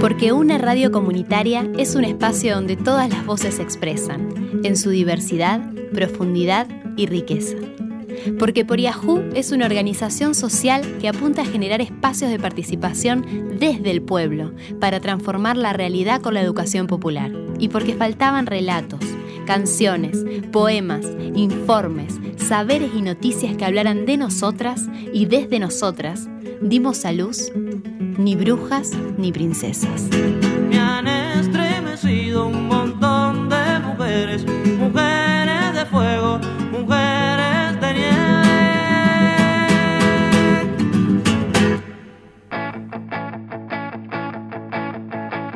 Porque una radio comunitaria es un espacio donde todas las voces se expresan, en su diversidad, profundidad y riqueza. Porque Por Yahoo es una organización social que apunta a generar espacios de participación desde el pueblo para transformar la realidad con la educación popular. Y porque faltaban relatos, canciones, poemas, informes, saberes y noticias que hablaran de nosotras y desde nosotras, dimos a luz ni brujas ni princesas.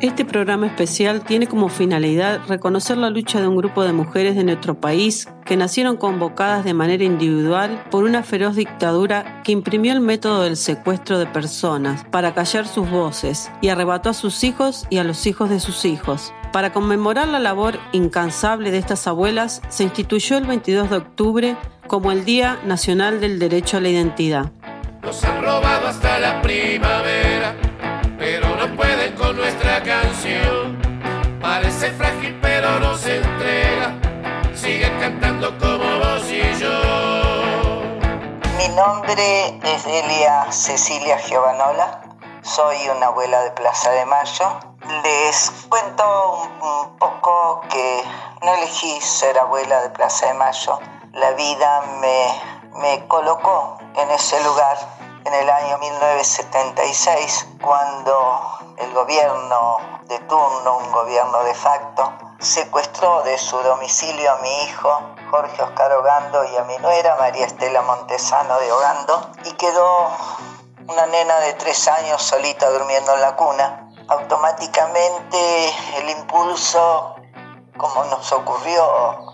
Este programa especial tiene como finalidad reconocer la lucha de un grupo de mujeres de nuestro país que nacieron convocadas de manera individual por una feroz dictadura que imprimió el método del secuestro de personas para callar sus voces y arrebató a sus hijos y a los hijos de sus hijos. Para conmemorar la labor incansable de estas abuelas, se instituyó el 22 de octubre como el Día Nacional del Derecho a la Identidad. Han robado hasta la primavera, pero no pueden con nuestra canción. Parece frágil, pero no se entrega. Sigue cantando como vos y yo. Mi nombre es Delia Cecilia Giovanola, soy una abuela de Plaza de Mayo. Les cuento un poco que no elegí ser abuela de Plaza de Mayo. La vida me, me colocó en ese lugar en el año 1976, cuando el gobierno de turno, un gobierno de facto, secuestró de su domicilio a mi hijo Jorge Oscar Ogando y a mi nuera María Estela Montesano de Ogando y quedó una nena de tres años solita durmiendo en la cuna. Automáticamente el impulso, como nos ocurrió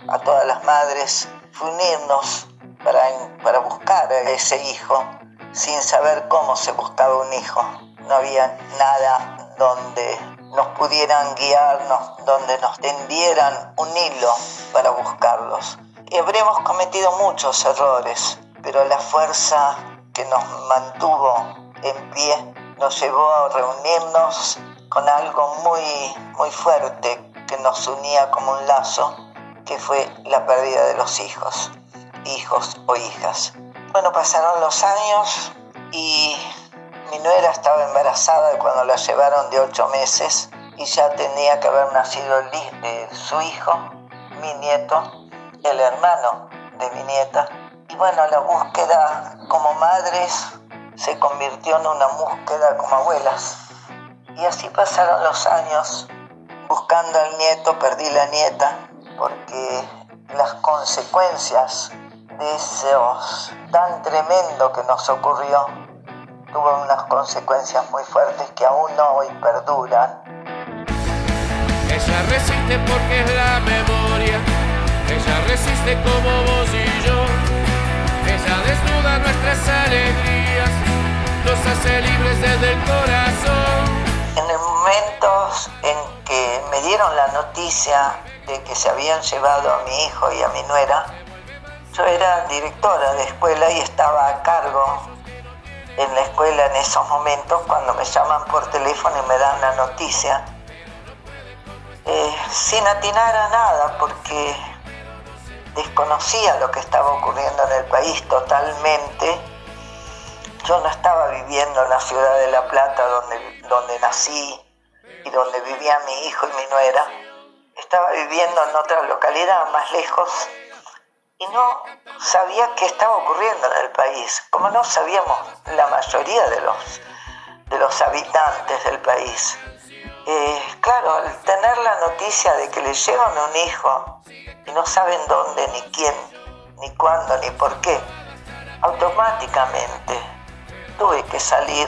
a todas las madres, fue unirnos para, para buscar a ese hijo sin saber cómo se buscaba un hijo. No había nada donde nos pudieran guiarnos, donde nos tendieran un hilo para buscarlos. Y habremos cometido muchos errores, pero la fuerza que nos mantuvo en pie nos llevó a reunirnos con algo muy, muy fuerte que nos unía como un lazo, que fue la pérdida de los hijos, hijos o hijas. Bueno, pasaron los años y mi nuera estaba embarazada cuando la llevaron de ocho meses y ya tenía que haber nacido eh, su hijo, mi nieto, el hermano de mi nieta. Y bueno, la búsqueda como madres se convirtió en una búsqueda como abuelas. Y así pasaron los años. Buscando al nieto, perdí la nieta porque las consecuencias de esos tan tremendo que nos ocurrió tuvo unas consecuencias muy fuertes que aún hoy perduran. Ella resiste porque es la memoria. Ella resiste como vos y yo. Ella desnuda nuestras alegrías. Nos hace libres desde el corazón. En el momentos en que me dieron la noticia de que se habían llevado a mi hijo y a mi nuera, yo era directora de escuela y estaba a cargo en la escuela en esos momentos cuando me llaman por teléfono y me dan la noticia, eh, sin atinar a nada porque desconocía lo que estaba ocurriendo en el país totalmente. Yo no estaba viviendo en la ciudad de La Plata donde, donde nací y donde vivía mi hijo y mi nuera. Estaba viviendo en otra localidad más lejos y no sabía qué estaba ocurriendo en el país, como no sabíamos la mayoría de los, de los habitantes del país. Eh, claro, al tener la noticia de que le llevan un hijo y no saben dónde, ni quién, ni cuándo, ni por qué, automáticamente tuve que salir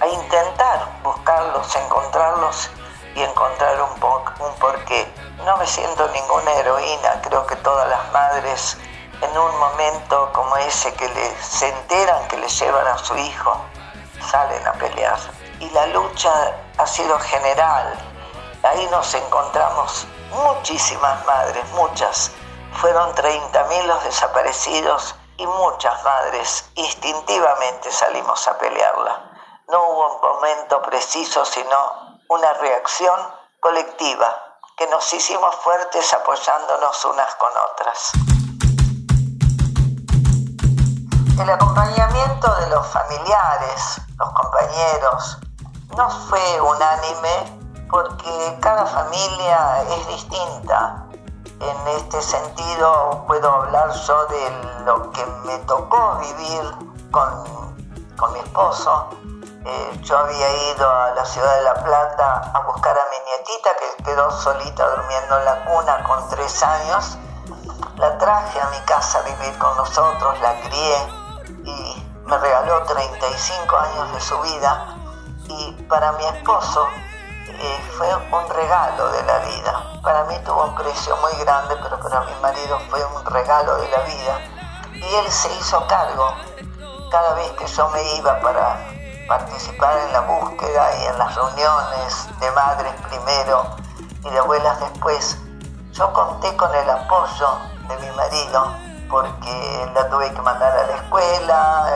a intentar buscarlos, encontrarlos y encontrar un, po un porqué. No me siento ninguna heroína, creo que todas las madres en un momento como ese que le, se enteran que le llevan a su hijo, salen a pelear. Y la lucha ha sido general. Ahí nos encontramos muchísimas madres, muchas. Fueron 30.000 los desaparecidos y muchas madres instintivamente salimos a pelearla. No hubo un momento preciso, sino una reacción colectiva que nos hicimos fuertes apoyándonos unas con otras. El acompañamiento de los familiares, los compañeros, no fue unánime porque cada familia es distinta. En este sentido puedo hablar yo de lo que me tocó vivir con, con mi esposo. Eh, yo había ido a la ciudad de La Plata a buscar a mi nietita que quedó solita durmiendo en la cuna con tres años. La traje a mi casa a vivir con nosotros, la crié y me regaló 35 años de su vida y para mi esposo eh, fue un regalo de la vida. Para mí tuvo un precio muy grande, pero para mi marido fue un regalo de la vida. Y él se hizo cargo cada vez que yo me iba para participar en la búsqueda y en las reuniones de madres primero y de abuelas después. Yo conté con el apoyo de mi marido porque la tuve que mandar a la escuela,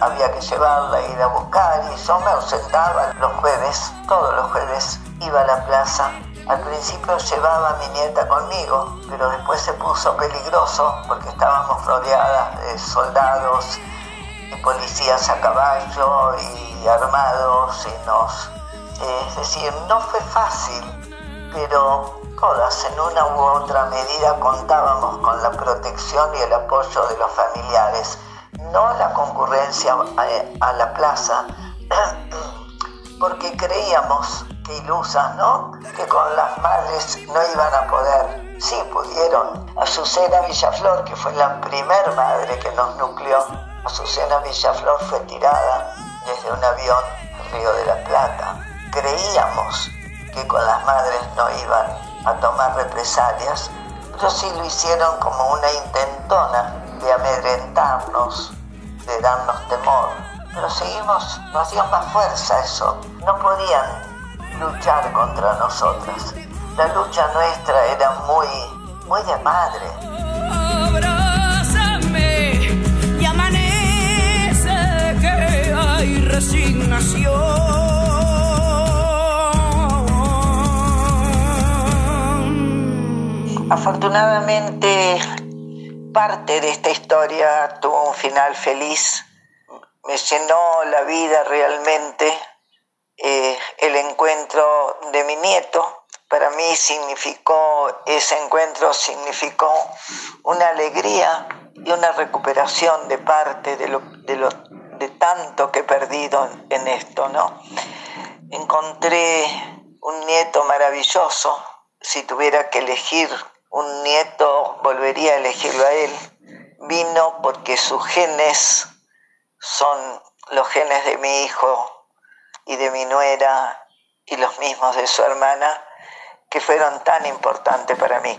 había que llevarla, ir a buscar y yo me ausentaba los jueves, todos los jueves iba a la plaza. Al principio llevaba a mi nieta conmigo, pero después se puso peligroso porque estábamos rodeadas de soldados y policías a caballo y armados y nos... Es decir, no fue fácil, pero todas en una u otra medida contábamos con la protección y el apoyo de los familiares, no la concurrencia a, la plaza, porque creíamos que ilusas, ¿no? Que con las madres no iban a poder. Sí, pudieron. Azucena Villaflor, que fue la primer madre que nos nucleó, Azucena Villaflor fue tirada desde un avión Río de la Plata. Creíamos que con las madres no iban a tomar represalias, pero sí lo hicieron como una intentona de amedrentarnos, de darnos temor. Pero seguimos, nos hacían más fuerza eso. No podían luchar contra nosotras. La lucha nuestra era muy, muy de madre. Afortunadamente, parte de esta historia tuvo un final feliz. Me llenó la vida realmente eh, el encuentro de mi nieto. Para mí significó, ese encuentro significó una alegría y una recuperación de parte de, lo, de, tanto que he perdido en esto, ¿no? Encontré un nieto maravilloso. Si tuviera que elegir un nieto volvería a elegirlo a él. Vino porque sus genes son los genes de mi hijo y de mi nuera y los mismos de su hermana, que fueron tan importantes para mí.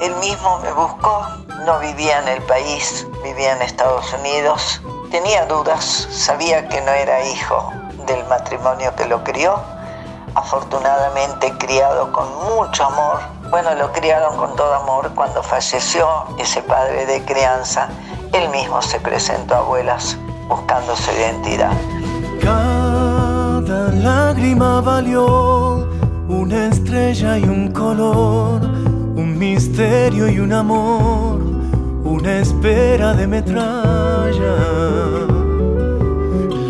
Él mismo me buscó, no vivía en el país, vivía en Estados Unidos. Tenía dudas, sabía que no era hijo del matrimonio que lo crió, afortunadamente criado con mucho amor bueno, lo criaron con todo amor. Cuando falleció ese padre de crianza, él mismo se presentó a abuelas buscando su identidad. Cada lágrima valió una estrella y un color, un misterio y un amor, una espera de metralla.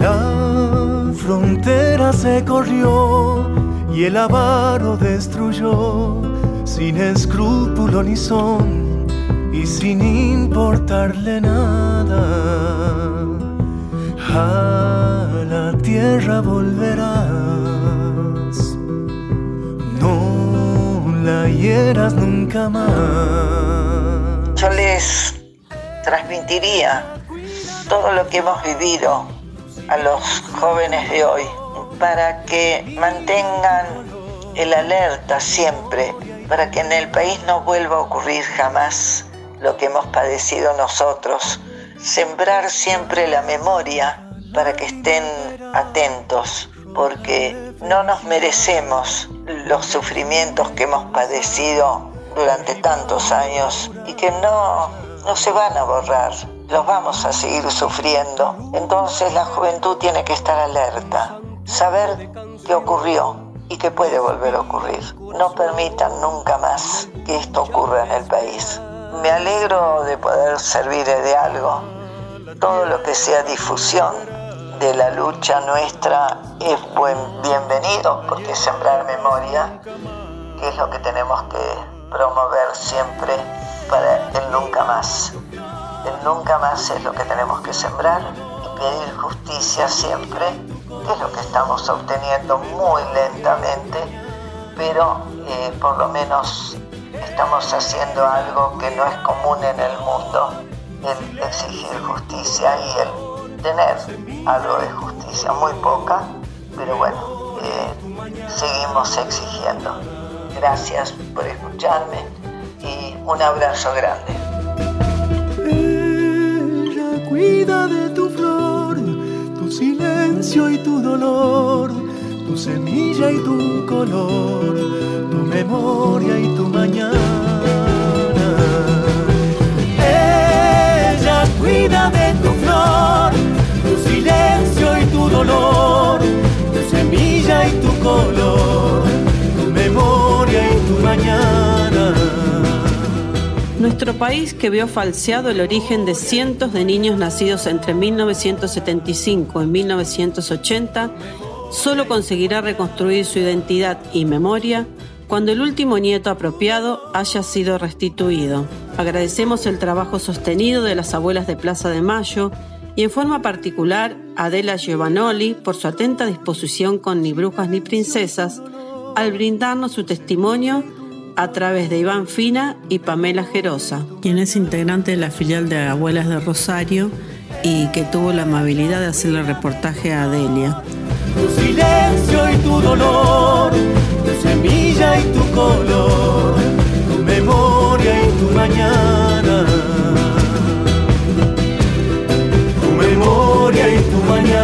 La frontera se corrió y el avaro destruyó sin escrúpulo ni son y sin importarle nada. A la tierra volverás, no la hieras nunca más. Yo les transmitiría todo lo que hemos vivido a los jóvenes de hoy para que mantengan el alerta siempre para que en el país no vuelva a ocurrir jamás lo que hemos padecido nosotros. Sembrar siempre la memoria para que estén atentos, porque no nos merecemos los sufrimientos que hemos padecido durante tantos años y que no, no se van a borrar. los vamos a seguir sufriendo. Entonces la juventud tiene que estar alerta, saber qué ocurrió y que puede volver a ocurrir. No permitan nunca más que esto ocurra en el país. Me alegro de poder servir de algo. Todo lo que sea difusión de la lucha nuestra es bienvenido porque sembrar memoria, es lo que tenemos que promover siempre para el nunca más. El nunca más es lo que tenemos que sembrar y pedir justicia siempre, es lo que estamos obteniendo muy lentamente, pero eh, por lo menos estamos haciendo algo que no es común en el mundo, el exigir justicia y el tener algo de justicia, muy poca, pero bueno, eh, seguimos exigiendo. Gracias por escucharme y un abrazo grande. Silencio y tu dolor, tu semilla y tu color, tu memoria y tu mañana. País, que vio falseado el origen de cientos de niños nacidos entre 1975 y 1980, solo conseguirá reconstruir su identidad y memoria cuando el último nieto apropiado haya sido restituido. Agradecemos el trabajo sostenido de las abuelas de Plaza de Mayo y en forma particular a Adela Giovanoli por su atenta disposición con Ni Brujas ni Princesas al brindarnos su testimonio a través de Iván Fina y Pamela Gerosa. Quien es integrante de la filial de Abuelas de Rosario y que tuvo la amabilidad de hacerle reportaje a Delia. Tu silencio y tu dolor, tu semilla y tu color, tu memoria y tu mañana. Tu memoria y tu mañana.